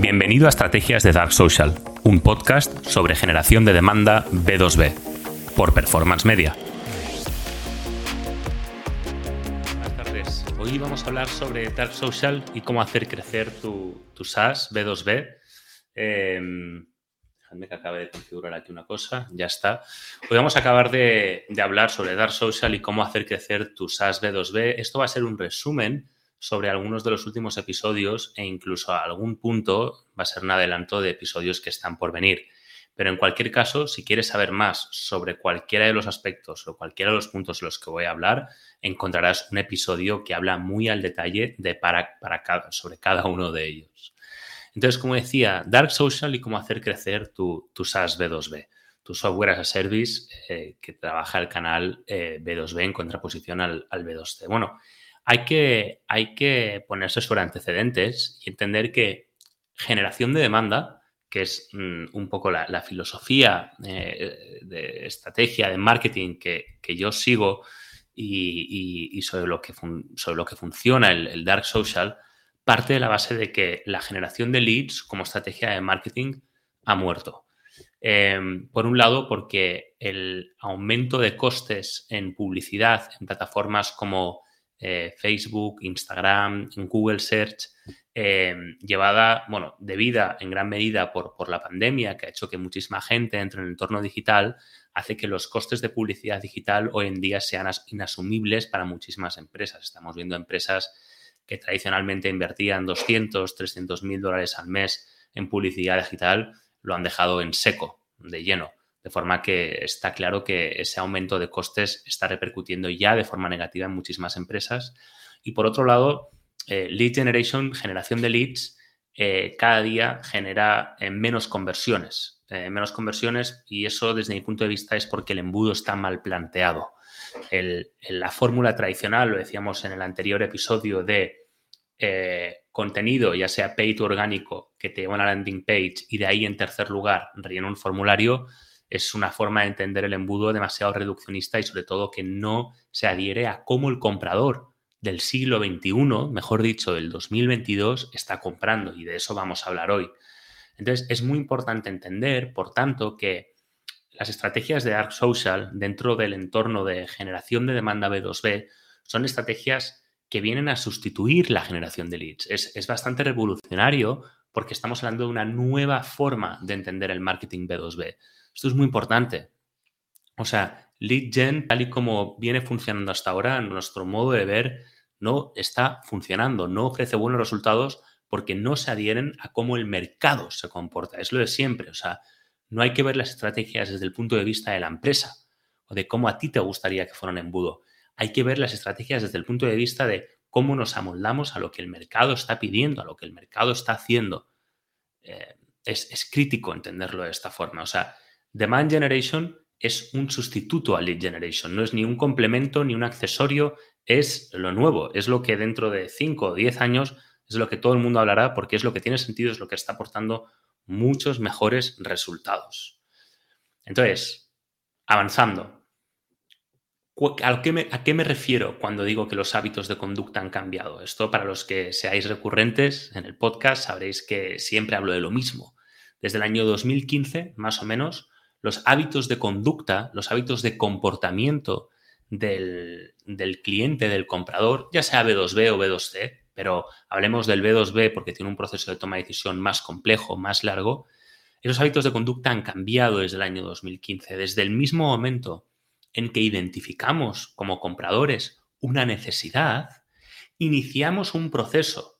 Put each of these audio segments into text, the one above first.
Bienvenido a Estrategias de Dark Social, un podcast sobre generación de demanda B2B, por Performance Media. Buenas tardes. Hoy vamos a hablar sobre Dark Social y cómo hacer crecer tu, SaaS B2B. Em, déjame que acabe de configurar aquí una cosa. Ya está. Hoy vamos a acabar de, de hablar sobre Dark Social y cómo hacer crecer tu SaaS B2B. Esto va a ser un resumen sobre algunos de los últimos episodios e incluso a algún punto va a ser un adelanto de episodios que están por venir. Pero en cualquier caso, si quieres saber más sobre cualquiera de los aspectos o cualquiera de los puntos de los que voy a hablar, encontrarás un episodio que habla muy al detalle de para, para sobre cada uno de ellos. Entonces, como decía, Dark Social y cómo hacer crecer tu, tu SaaS B2B, tu software as a service eh, que trabaja el canal eh, B2B en contraposición al, al B2C. Bueno, hay que, hay que ponerse sobre antecedentes y entender que generación de demanda, que es mm, un poco la, filosofía eh, de estrategia de marketing que, yo sigo y, sobre, lo que sobre lo que funciona el, Dark Social, parte de la base de que la generación de leads como estrategia de marketing ha muerto. Em, por un lado, porque el aumento de costes en publicidad en plataformas como eh, Facebook, Instagram, Google Search, eh, llevada, bueno, debida en gran medida por, por, la pandemia, que ha hecho que muchísima gente entre en el entorno digital, hace que los costes de publicidad digital hoy en día sean inasumibles para muchísimas empresas. Estamos viendo empresas que tradicionalmente invertían 200, 300 mil dólares al mes en publicidad digital, lo han dejado en seco, de lleno. De forma que está claro que ese aumento de costes está repercutiendo ya de forma negativa en muchísimas empresas. Y por otro lado, eh, lead generation, generación de leads, eh, cada día genera eh, menos conversiones. menos conversiones y eso desde mi punto de vista es porque el embudo está mal planteado. la fórmula tradicional, lo decíamos en el anterior episodio, de contenido, ya sea paid o orgánico, que te lleva a una landing page y de ahí en tercer lugar rellena un formulario, es una forma de entender el embudo demasiado reduccionista y sobre todo que no se adhiere a cómo el comprador del siglo XXI, mejor dicho, del 2022, está comprando y de eso vamos a hablar hoy. Entonces, es muy importante entender, por tanto, que las estrategias de Dark Social dentro del entorno de generación de demanda B2B son estrategias que vienen a sustituir la generación de leads. Es, es bastante revolucionario porque estamos hablando de una nueva forma de entender el marketing B2B. Esto es muy importante. O sea, lead gen, tal y como viene funcionando hasta ahora, nuestro modo de ver no está funcionando, no ofrece buenos resultados porque no se adhieren a cómo el mercado se comporta. Es lo de siempre. O sea, no hay que ver las estrategias desde el punto de vista de la empresa o de cómo a ti te gustaría que fuera un embudo. Hay que ver las estrategias desde el punto de vista de cómo nos amoldamos a lo que el mercado está pidiendo, a lo que el mercado está haciendo. Eh, es, es, crítico entenderlo de esta forma. O sea, Demand Generation es un sustituto a Lead Generation, no es ni un complemento ni un accesorio, es lo nuevo, es lo que dentro de 5 o 10 años es lo que todo el mundo hablará porque es lo que tiene sentido, es lo que está aportando muchos mejores resultados. Entonces, avanzando, ¿A qué, me, ¿A qué, me, refiero cuando digo que los hábitos de conducta han cambiado? Esto para los que seáis recurrentes en el podcast sabréis que siempre hablo de lo mismo. Desde el año 2015, más o menos, los hábitos de conducta, los hábitos de comportamiento del, cliente, del comprador, ya sea B2B o B2C, pero hablemos del B2B porque tiene un proceso de toma de decisión más complejo, más largo, esos hábitos de conducta han cambiado desde el año 2015. Desde el mismo momento en que identificamos como compradores una necesidad, iniciamos un proceso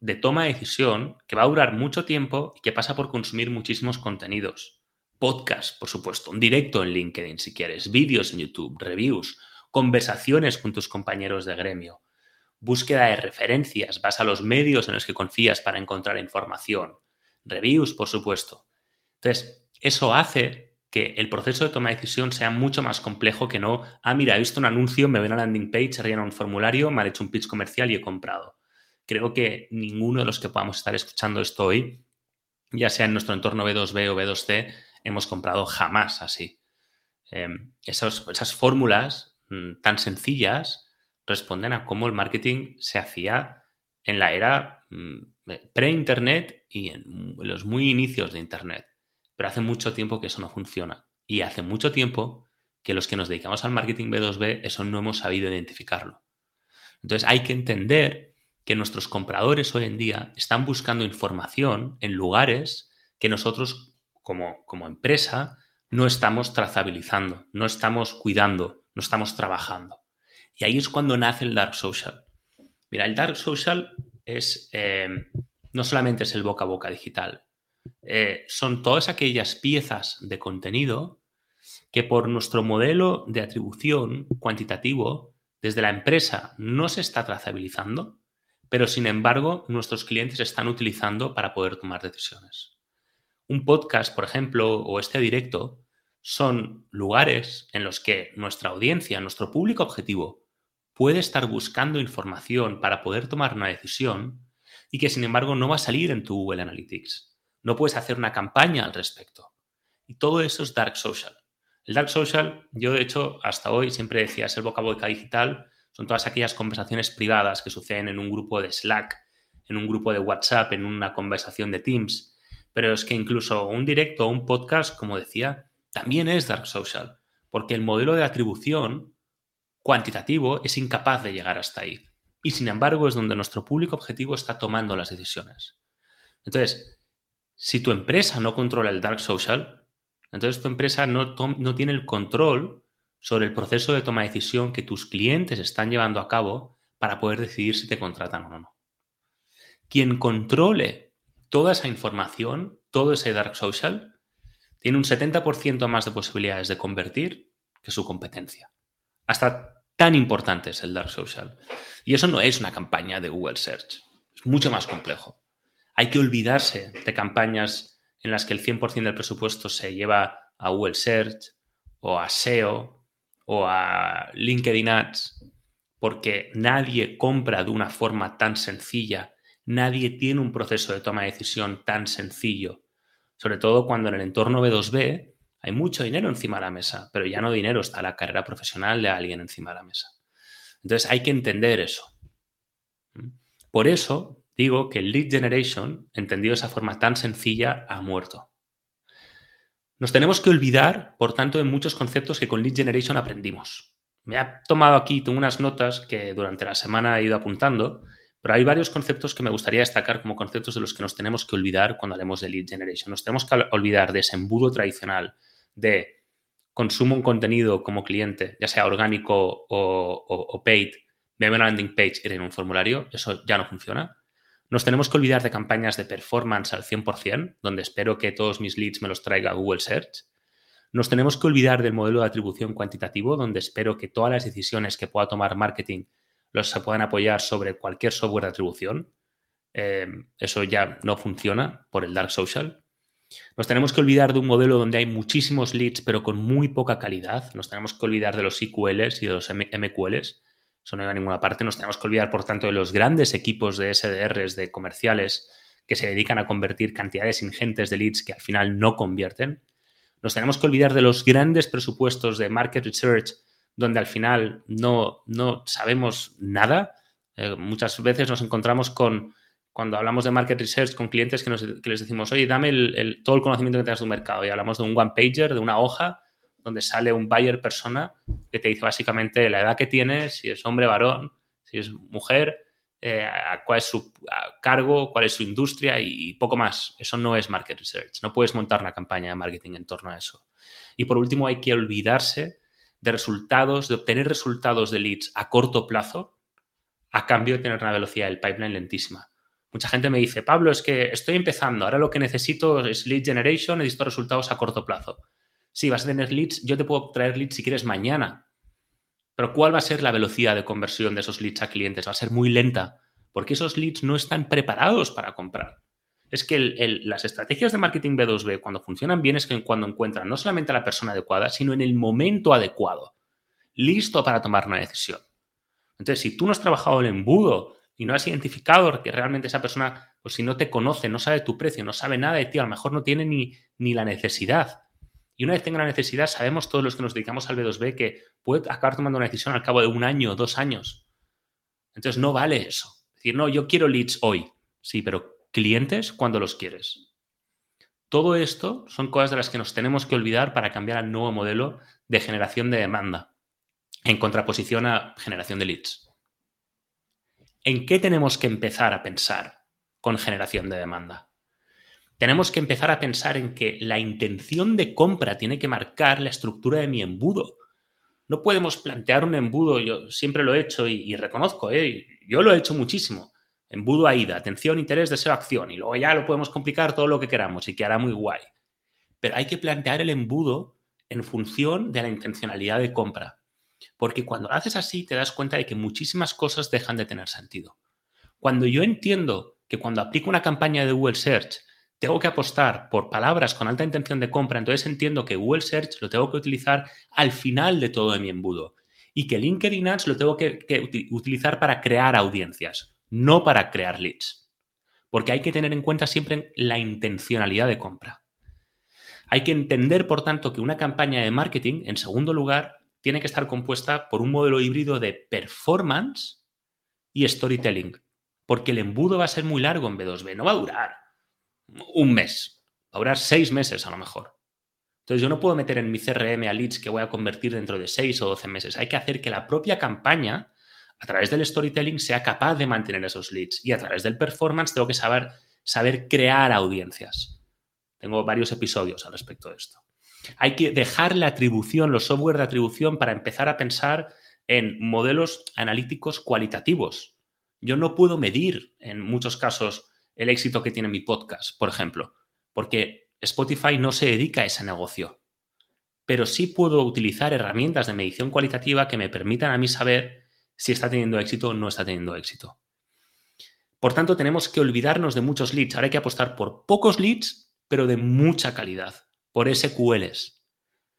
de toma de decisión que va a durar mucho tiempo y que pasa por consumir muchísimos contenidos podcast, por supuesto, un directo en LinkedIn si quieres, vídeos en YouTube, reviews, conversaciones con tus compañeros de gremio, búsqueda de referencias, vas a los medios en los que confías para encontrar información, reviews, por supuesto. Entonces, eso hace que el proceso de toma de decisión sea mucho más complejo que no, ah, mira, he visto un anuncio, me ven a landing page, relleno un formulario, me han hecho un pitch comercial y he comprado. Creo que ninguno de los que podamos estar escuchando esto hoy, ya sea en nuestro entorno B2B o B2C, hemos comprado jamás así. Em, esas fórmulas mm, tan sencillas responden a cómo el marketing se hacía en la era mm, pre-Internet y en los muy inicios de Internet. Pero hace mucho tiempo que eso no funciona. Y hace mucho tiempo que los que nos dedicamos al marketing B2B, eso no hemos sabido identificarlo. Entonces hay que entender que nuestros compradores hoy en día están buscando información en lugares que nosotros como, empresa no estamos trazabilizando, no estamos cuidando, no estamos trabajando. Y ahí es cuando nace el dark social. Mira, el dark social es eh, no solamente es el boca a boca digital, eh, son todas aquellas piezas de contenido que por nuestro modelo de atribución cuantitativo desde la empresa no se está trazabilizando, pero sin embargo nuestros clientes están utilizando para poder tomar decisiones. Un podcast, por ejemplo, o este directo, son lugares en los que nuestra audiencia, nuestro público objetivo, puede estar buscando información para poder tomar una decisión y que sin embargo no va a salir en tu Google Analytics. No puedes hacer una campaña al respecto. Y todo eso es dark social. El dark social, yo de hecho hasta hoy siempre decía, es el boca boca digital, son todas aquellas conversaciones privadas que suceden en un grupo de Slack, en un grupo de WhatsApp, en una conversación de Teams. Pero es que incluso un directo o un podcast, como decía, también es dark social, porque el modelo de atribución cuantitativo es incapaz de llegar hasta ahí. Y sin embargo es donde nuestro público objetivo está tomando las decisiones. Entonces, si tu empresa no controla el dark social, entonces tu empresa no, no tiene el control sobre el proceso de toma de decisión que tus clientes están llevando a cabo para poder decidir si te contratan o no. Quien controle toda esa información, todo ese dark social, tiene un 70% más de posibilidades de convertir que su competencia. Hasta tan importante es el dark social. Y eso no es una campaña de Google Search. Es mucho más complejo. Hay que olvidarse de campañas en las que el 100% del presupuesto se lleva a Google Search o a SEO o a LinkedIn Ads, porque nadie compra de una forma tan sencilla, nadie tiene un proceso de toma de decisión tan sencillo, sobre todo cuando en el entorno B2B hay mucho dinero encima de la mesa, pero ya no dinero, está la carrera profesional de alguien encima de la mesa. Entonces hay que entender eso. Por eso digo que el lead generation, entendido de esa forma tan sencilla, ha muerto. Nos tenemos que olvidar, por tanto, de muchos conceptos que con lead generation aprendimos. Me ha tomado aquí, tengo unas notas que durante la semana he ido apuntando, pero hay varios conceptos que me gustaría destacar como conceptos de los que nos tenemos que olvidar cuando hablemos de lead generation. Nos tenemos que olvidar de ese embudo tradicional de consumo un contenido como cliente, ya sea orgánico o, paid, de una landing page y en un formulario, eso ya no funciona. Nos tenemos que olvidar de campañas de performance al 100%, donde espero que todos mis leads me los traiga Google Search. Nos tenemos que olvidar del modelo de atribución cuantitativo, donde espero que todas las decisiones que pueda tomar marketing los se puedan apoyar sobre cualquier software de atribución. Eh, eso ya no funciona por el dark social. Nos tenemos que olvidar de un modelo donde hay muchísimos leads, pero con muy poca calidad. Nos tenemos que olvidar de los IQLs y de los MQLs. Eso no va a ninguna parte. Nos tenemos que olvidar, por tanto, de los grandes equipos de SDRs, de comerciales, que se dedican a convertir cantidades ingentes de leads que al final no convierten. Nos tenemos que olvidar de los grandes presupuestos de market research, donde al final no, no sabemos nada. Eh, muchas veces nos encontramos con cuando hablamos de market research con clientes que, les decimos, oye, dame todo el conocimiento que tengas de un mercado. Y hablamos de un one pager, de una hoja, donde sale un buyer persona que te dice básicamente la edad que tienes, si es hombre, varón, si es mujer, eh, cuál es su cargo, cuál es su industria y, poco más. Eso no es market research. No puedes montar una campaña de marketing en torno a eso. Y por último, hay que olvidarse de resultados, de obtener resultados de leads a corto plazo a cambio de tener una velocidad del pipeline lentísima. Mucha gente me dice, Pablo, es que estoy empezando, ahora lo que necesito es lead generation, necesito resultados a corto plazo. Sí, vas a tener leads, yo te puedo traer leads si quieres mañana, pero ¿cuál va a ser la velocidad de conversión de esos leads a clientes? Va a ser muy lenta, porque esos leads no están preparados para comprar. Es que las estrategias de marketing B2B, cuando funcionan bien, es que cuando encuentran no solamente a la persona adecuada, sino en el momento adecuado, listo para tomar una decisión. Entonces, si tú no has trabajado el embudo y no has identificado que realmente esa persona, pues si no te conoce, no sabe tu precio, no sabe nada de ti, a lo mejor no tiene ni, ni la necesidad. Y una vez tenga la necesidad, sabemos todos los que nos dedicamos al B2B que puede acabar tomando una decisión al cabo de un año, dos años. Entonces no vale eso. Es decir, no, yo quiero leads hoy. Sí, pero clientes cuando los quieres. Todo esto son cosas de las que nos tenemos que olvidar para cambiar al nuevo modelo de generación de demanda, en contraposición a generación de leads. ¿En qué tenemos que empezar a pensar con generación de demanda? Tenemos que empezar a pensar en que la intención de compra tiene que marcar la estructura de mi embudo. No podemos plantear un embudo, yo siempre lo he hecho y, reconozco, ¿eh? yo lo he hecho muchísimo Embudo AIDA, atención, interés, deseo, acción. Y luego ya lo podemos complicar todo lo que queramos y quedará muy guay. Pero hay que plantear el embudo en función de la intencionalidad de compra. Porque cuando lo haces así te das cuenta de que muchísimas cosas dejan de tener sentido. Cuando yo entiendo que cuando aplico una campaña de Google Search tengo que apostar por palabras con alta intención de compra, entonces entiendo que Google Search lo tengo que utilizar al final de todo mi embudo y que LinkedIn Ads lo tengo que utilizar para crear audiencias no para crear leads. Porque hay que tener en cuenta siempre la intencionalidad de compra. Hay que entender, por tanto, que una campaña de marketing, en segundo lugar, tiene que estar compuesta por un modelo híbrido de performance y storytelling. Porque el embudo va a ser muy largo en B2B, no va a durar un mes, va a durar seis meses a lo mejor. Entonces yo no puedo meter en mi CRM a leads que voy a convertir dentro de seis o doce meses. Hay que hacer que la propia campaña a través del storytelling sea capaz de mantener esos leads y a través del performance tengo que saber, saber crear audiencias. Tengo varios episodios al respecto de esto. Hay que dejar la atribución, los software de atribución para empezar a pensar en modelos analíticos cualitativos. Yo no puedo medir en muchos casos el éxito que tiene mi podcast, por ejemplo, porque Spotify no se dedica a ese negocio. Pero sí puedo utilizar herramientas de medición cualitativa que me permitan a mí saber si está teniendo éxito o no está teniendo éxito. Por tanto, tenemos que olvidarnos de muchos leads. Ahora hay que apostar por pocos leads, pero de mucha calidad, por SQLs.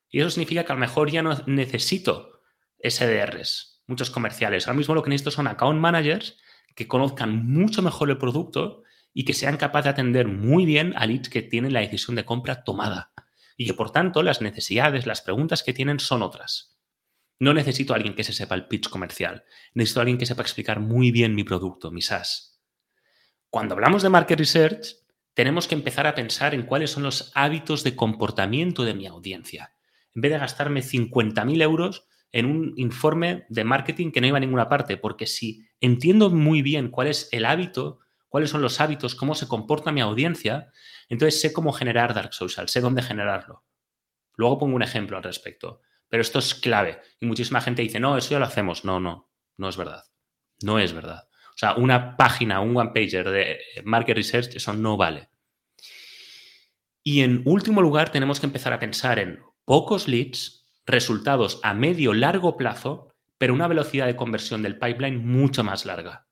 Y eso significa que a lo mejor ya no necesito SDRs, muchos comerciales. Ahora mismo lo que necesito son account managers que conozcan mucho mejor el producto y que sean capaces de atender muy bien a leads que tienen la decisión de compra tomada. Y que por tanto las necesidades, las preguntas que tienen son otras. No necesito a alguien que se sepa el pitch comercial. Necesito a alguien que sepa explicar muy bien mi producto, mi SaaS. Cuando hablamos de market research, tenemos que empezar a pensar en cuáles son los hábitos de comportamiento de mi audiencia. En vez de gastarme 50.000 euros en un informe de marketing que no iba a ninguna parte, porque si entiendo muy bien cuál es el hábito, cuáles son los hábitos, cómo se comporta mi audiencia, entonces sé cómo generar Dark Social, sé dónde generarlo. Luego pongo un ejemplo al respecto. Pero esto es clave. Y muchísima gente dice, no, eso ya lo hacemos. No, no, no es verdad. No es verdad. O sea, una página, un one pager de market research, eso no vale. Y en último lugar, tenemos que empezar a pensar en pocos leads, resultados a medio largo plazo, pero una velocidad de conversión del pipeline mucho más larga.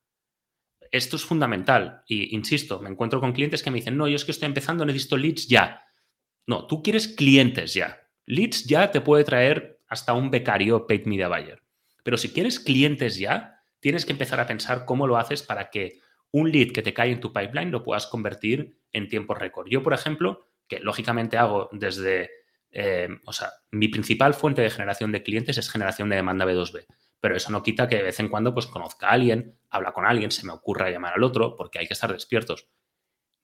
Esto es fundamental. Y insisto, me encuentro con clientes que me dicen, no, yo es que estoy empezando, necesito leads ya. No, tú quieres clientes ya. Leads ya te puede traer hasta un becario paid media buyer. Pero si quieres clientes ya, tienes que empezar a pensar cómo lo haces para que un lead que te cae en tu pipeline lo puedas convertir en tiempo récord. Yo, por ejemplo, que lógicamente hago desde, eh, o sea, mi principal fuente de generación de clientes es generación de demanda B2B. Pero eso no quita que de vez en cuando pues conozca a alguien, habla con alguien, se me ocurra llamar al otro, porque hay que estar despiertos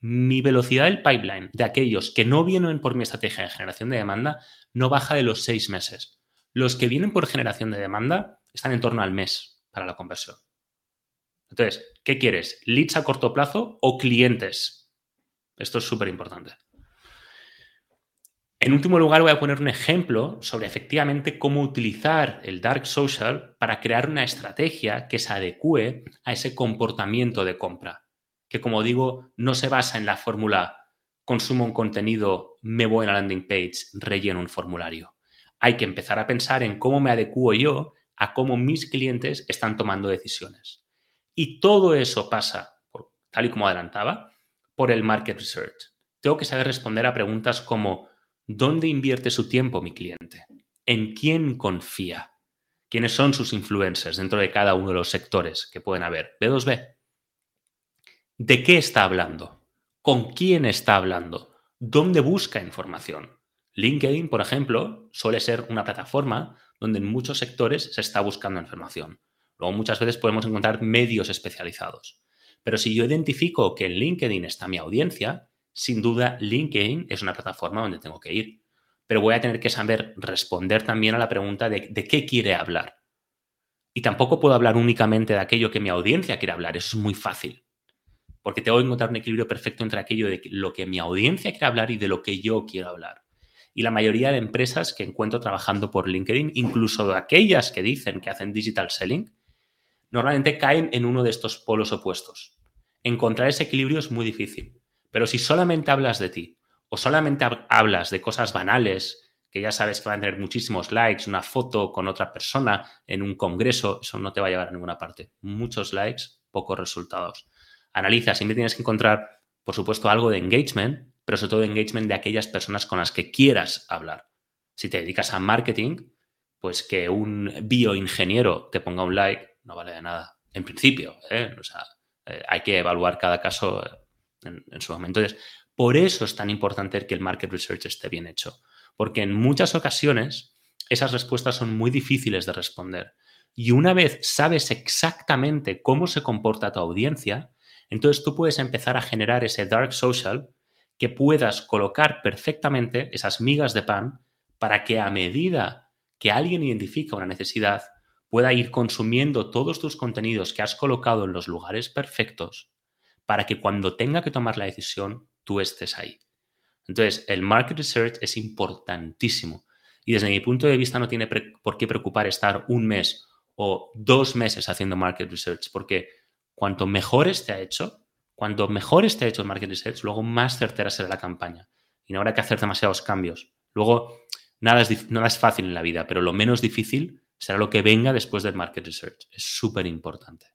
mi velocidad del pipeline de aquellos que no vienen por mi estrategia de generación de demanda no baja de los seis meses. Los que vienen por generación de demanda están en torno al mes para la conversión. Entonces, ¿qué quieres? ¿Leads a corto plazo o clientes? Esto es súper importante. En último lugar, voy a poner un ejemplo sobre efectivamente cómo utilizar el Dark Social para crear una estrategia que se adecue a ese comportamiento de compra que como digo, no se basa en la fórmula consumo un contenido, me voy a la landing page, relleno un formulario. Hay que empezar a pensar en cómo me adecuo yo a cómo mis clientes están tomando decisiones. Y todo eso pasa, tal y como adelantaba, por el market research. Tengo que saber responder a preguntas como ¿dónde invierte su tiempo mi cliente? ¿En quién confía? ¿Quiénes son sus influencers dentro de cada uno de los sectores que pueden haber? B2B, ¿De qué está hablando? ¿Con quién está hablando? ¿Dónde busca información? LinkedIn, por ejemplo, suele ser una plataforma donde en muchos sectores se está buscando información. Luego muchas veces podemos encontrar medios especializados. Pero si yo identifico que en LinkedIn está mi audiencia, sin duda LinkedIn es una plataforma donde tengo que ir. Pero voy a tener que saber responder también a la pregunta de, qué quiere hablar. Y tampoco puedo hablar únicamente de aquello que mi audiencia quiere hablar. Eso es muy fácil. Porque tengo que encontrar un equilibrio perfecto entre aquello de lo que mi audiencia quiere hablar y de lo que yo quiero hablar. Y la mayoría de empresas que encuentro trabajando por LinkedIn, incluso aquellas que dicen que hacen digital selling, normalmente caen en uno de estos polos opuestos. Encontrar ese equilibrio es muy difícil. Pero si solamente hablas de ti o solamente hablas de cosas banales, que ya sabes que van a tener muchísimos likes, una foto con otra persona en un congreso, eso no te va a llevar a ninguna parte. Muchos likes, pocos resultados. Analiza, siempre tienes que encontrar, por supuesto, algo de engagement, pero sobre todo engagement de aquellas personas con las que quieras hablar. Si te dedicas a marketing, pues que un bioingeniero te ponga un like no vale de nada, en principio. ¿eh? O sea, eh, hay que evaluar cada caso en, en su momento. Entonces, por eso es tan importante que el market research esté bien hecho, porque en muchas ocasiones esas respuestas son muy difíciles de responder. Y una vez sabes exactamente cómo se comporta tu audiencia, entonces tú puedes empezar a generar ese dark social que puedas colocar perfectamente esas migas de pan para que a medida que alguien identifica una necesidad, pueda ir consumiendo todos tus contenidos que has colocado en los lugares perfectos para que cuando tenga que tomar la decisión, tú estés ahí. Entonces, el market research es importantísimo. Y desde mi punto de vista no tiene por qué preocupar estar un mes o dos meses haciendo market research, porque cuanto mejor esté hecho, cuanto mejor esté hecho el market research, luego más certera será la campaña. Y no habrá que hacer demasiados cambios. Luego, nada es, nada es fácil en la vida, pero lo menos difícil será lo que venga después del market research. Es súper importante.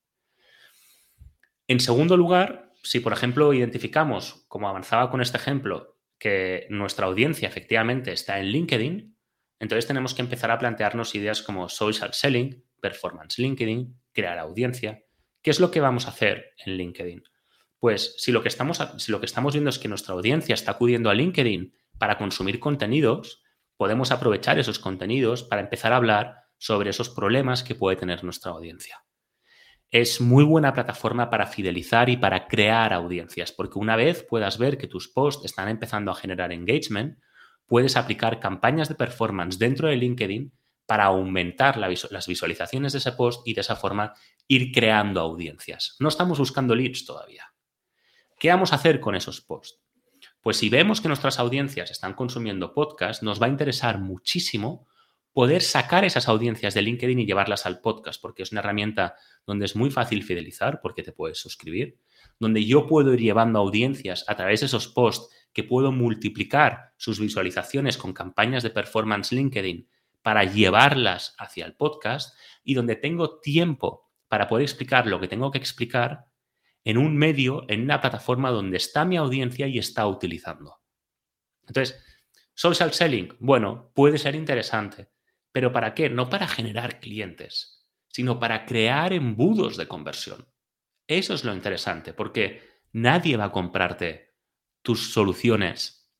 En segundo lugar, si por ejemplo identificamos, como avanzaba con este ejemplo, que nuestra audiencia efectivamente está en LinkedIn, entonces tenemos que empezar a plantearnos ideas como social selling, performance LinkedIn, crear audiencia. ¿Qué es lo que vamos a hacer en LinkedIn? Pues si lo que estamos, si lo que estamos viendo es que nuestra audiencia está acudiendo a LinkedIn para consumir contenidos, podemos aprovechar esos contenidos para empezar a hablar sobre esos problemas que puede tener nuestra audiencia. Es muy buena plataforma para fidelizar y para crear audiencias, porque una vez puedas ver que tus posts están empezando a generar engagement, puedes aplicar campañas de performance dentro de LinkedIn para aumentar las visualizaciones de ese post y de esa forma ir creando audiencias. No estamos buscando leads todavía. ¿Qué vamos a hacer con esos posts? Pues si vemos que nuestras audiencias están consumiendo podcast, nos va a interesar muchísimo poder sacar esas audiencias de LinkedIn y llevarlas al podcast, porque es una herramienta donde es muy fácil fidelizar, porque te puedes suscribir, donde yo puedo ir llevando audiencias a través de esos posts, que puedo multiplicar sus visualizaciones con campañas de performance LinkedIn para llevarlas hacia el podcast y donde tengo tiempo para poder explicar lo que tengo que explicar en un medio, en una plataforma donde está mi audiencia y está utilizando. Entonces, social selling, bueno, puede ser interesante, pero ¿para qué? No para generar clientes, sino para crear embudos de conversión. Eso es lo interesante, porque nadie va a comprarte tus soluciones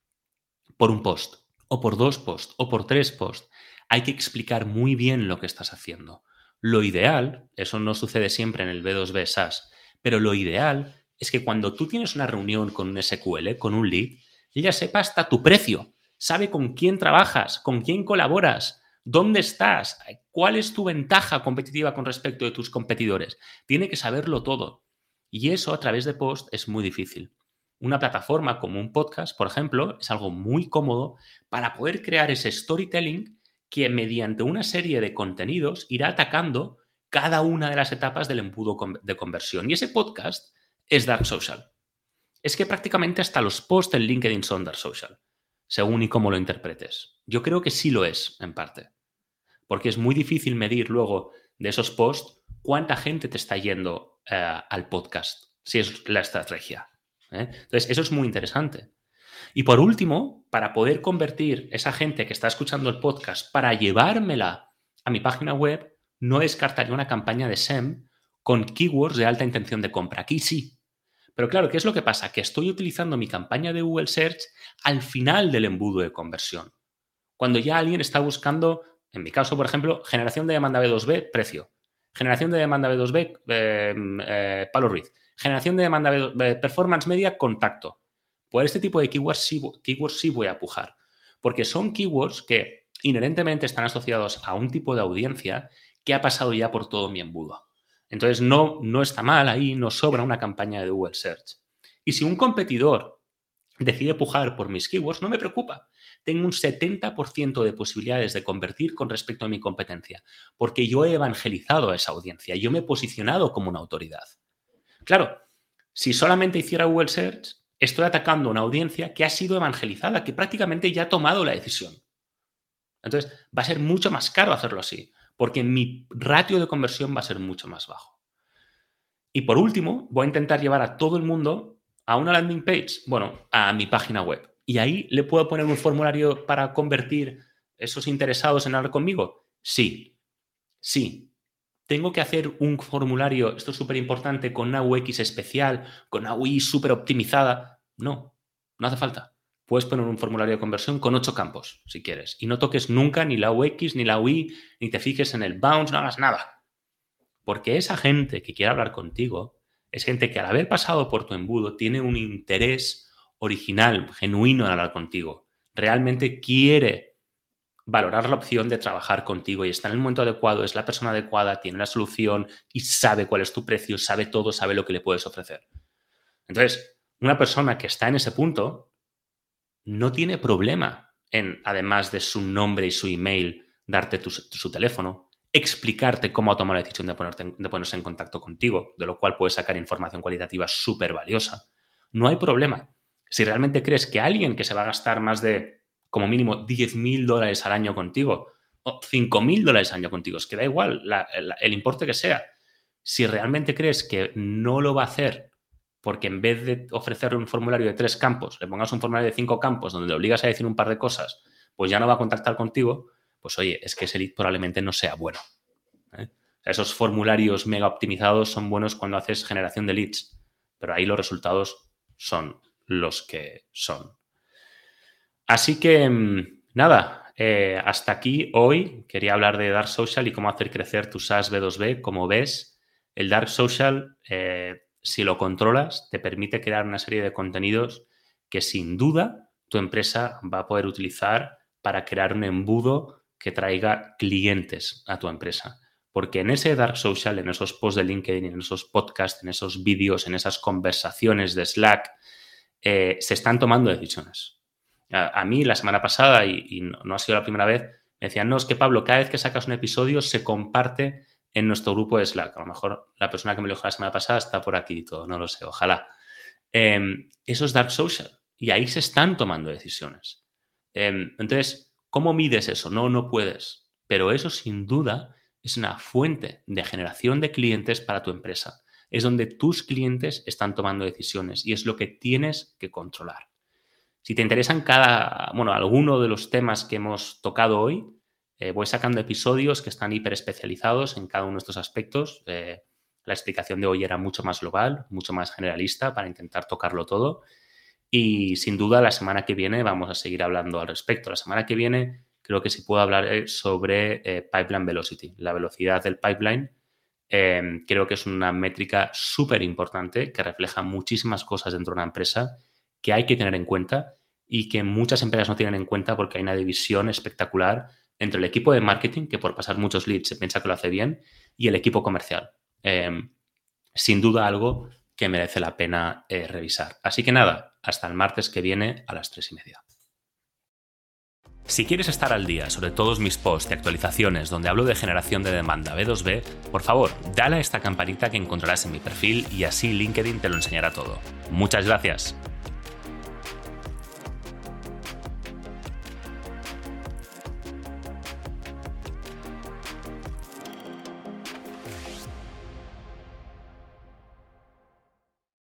por un post, o por dos posts, o por tres posts. Hay que explicar muy bien lo que estás haciendo. Lo ideal, eso no sucede siempre en el B2B SaaS, pero lo ideal es que cuando tú tienes una reunión con un SQL, con un lead, ella sepa hasta tu precio, sabe con quién trabajas, con quién colaboras, dónde estás, cuál es tu ventaja competitiva con respecto de tus competidores. Tiene que saberlo todo. Y eso a través de post es muy difícil. Una plataforma como un podcast, por ejemplo, es algo muy cómodo para poder crear ese storytelling que mediante una serie de contenidos irá atacando cada una de las etapas del embudo de conversión. Y ese podcast es Dark Social. Es que prácticamente hasta los posts en LinkedIn son Dark Social, según y cómo lo interpretes. Yo creo que sí lo es, en parte. Porque es muy difícil medir luego de esos posts cuánta gente te está yendo eh, al podcast, si es la estrategia. ¿eh? Entonces, eso es muy interesante. Y por último, para poder convertir esa gente que está escuchando el podcast para llevármela a mi página web, no descartaría una campaña de SEM con keywords de alta intención de compra. Aquí sí. Pero claro, ¿qué es lo que pasa? Que estoy utilizando mi campaña de Google Search al final del embudo de conversión. Cuando ya alguien está buscando, en mi caso, por ejemplo, generación de demanda B2B, precio. Generación de demanda B2B, em, eh, Palo Ruiz. Generación de demanda B2B, Performance Media, Contacto. Por este tipo de keywords sí, keywords sí voy a pujar. Porque son keywords que inherentemente están asociados a un tipo de audiencia que ha pasado ya por todo mi embudo. Entonces, no, no está mal ahí, no sobra una campaña de Google Search. Y si un competidor decide pujar por mis keywords, no me preocupa. Tengo un 70% de posibilidades de convertir con respecto a mi competencia, porque yo he evangelizado a esa audiencia, yo me he posicionado como una autoridad. Claro, si solamente hiciera Google Search, estoy atacando una audiencia que ha sido evangelizada, que prácticamente ya ha tomado la decisión. Entonces, va a ser mucho más caro hacerlo así, porque mi ratio de conversión va a ser mucho más bajo. Y por último, voy a intentar llevar a todo el mundo a una landing page, bueno, a mi página web. Y ahí le puedo poner un formulario para convertir esos interesados en hablar conmigo. Sí, sí. Tengo que hacer un formulario, esto es súper importante, con una UX especial, con una UI súper optimizada. No, no hace falta puedes poner un formulario de conversión con ocho campos, si quieres. Y no toques nunca ni la UX, ni la UI, ni te fijes en el bounce, no hagas nada. Porque esa gente que quiere hablar contigo es gente que al haber pasado por tu embudo tiene un interés original, genuino en hablar contigo. Realmente quiere valorar la opción de trabajar contigo y está en el momento adecuado, es la persona adecuada, tiene la solución y sabe cuál es tu precio, sabe todo, sabe lo que le puedes ofrecer. Entonces, una persona que está en ese punto no tiene problema en, además de su nombre y su email, darte su teléfono, explicarte cómo ha tomado la decisión de, ponerte, ponerse en contacto contigo, de lo cual puedes sacar información cualitativa súper valiosa. No hay problema. Si realmente crees que alguien que se va a gastar más de, como mínimo, 10 mil dólares al año contigo, o 5 mil dólares al año contigo, es que da igual el importe que sea, si realmente crees que no lo va a hacer porque en vez de ofrecerle un formulario de tres campos, le pongas un formulario de cinco campos donde le obligas a decir un par de cosas, pues ya no va a contactar contigo, pues oye, es que ese lead probablemente no sea bueno. ¿eh? Esos formularios mega optimizados son buenos cuando haces generación de leads, pero ahí los resultados son los que son. Así que, mm, nada, eh, hasta aquí hoy quería hablar de Dark Social y cómo hacer crecer tu SaaS B2B. Como ves, el Dark Social eh, si lo controlas, te permite crear una serie de contenidos que sin duda tu empresa va a poder utilizar para crear un embudo que traiga clientes a tu empresa. Porque en ese dark social, en esos posts de LinkedIn, en esos podcasts, en esos vídeos, en esas conversaciones de Slack, eh, se están tomando decisiones. A, mí la semana pasada, y, no, ha sido la primera vez, me decían, no, es que Pablo, cada vez que sacas un episodio se comparte en nuestro grupo de Slack. A lo mejor la persona que me lo dijo la semana pasada está por aquí y todo, no lo sé, ojalá. Em, eso es Dark Social y ahí se están tomando decisiones. Em, entonces, ¿cómo mides eso? No, no puedes. Pero eso sin duda es una fuente de generación de clientes para tu empresa. Es donde tus clientes están tomando decisiones y es lo que tienes que controlar. Si te interesan cada, bueno, alguno de los temas que hemos tocado hoy, eh, voy sacando episodios que están hiper especializados en cada uno de estos aspectos. Eh, la explicación de hoy era mucho más global, mucho más generalista para intentar tocarlo todo. Y sin duda la semana que viene vamos a seguir hablando al respecto. La semana que viene creo que sí puedo hablar eh, sobre pipeline velocity, la velocidad del pipeline. creo que es una métrica súper importante que refleja muchísimas cosas dentro de una empresa que hay que tener en cuenta y que muchas empresas no tienen en cuenta porque hay una división espectacular entre el equipo de marketing, que por pasar muchos leads se piensa que lo hace bien, y el equipo comercial. Em, sin duda algo que merece la pena eh, revisar. Así que nada, hasta el martes que viene a las tres y media. Si quieres estar al día sobre todos mis posts y actualizaciones donde hablo de generación de demanda B2B, por favor, dale a esta campanita que encontrarás en mi perfil y así LinkedIn te lo enseñará todo. Muchas gracias.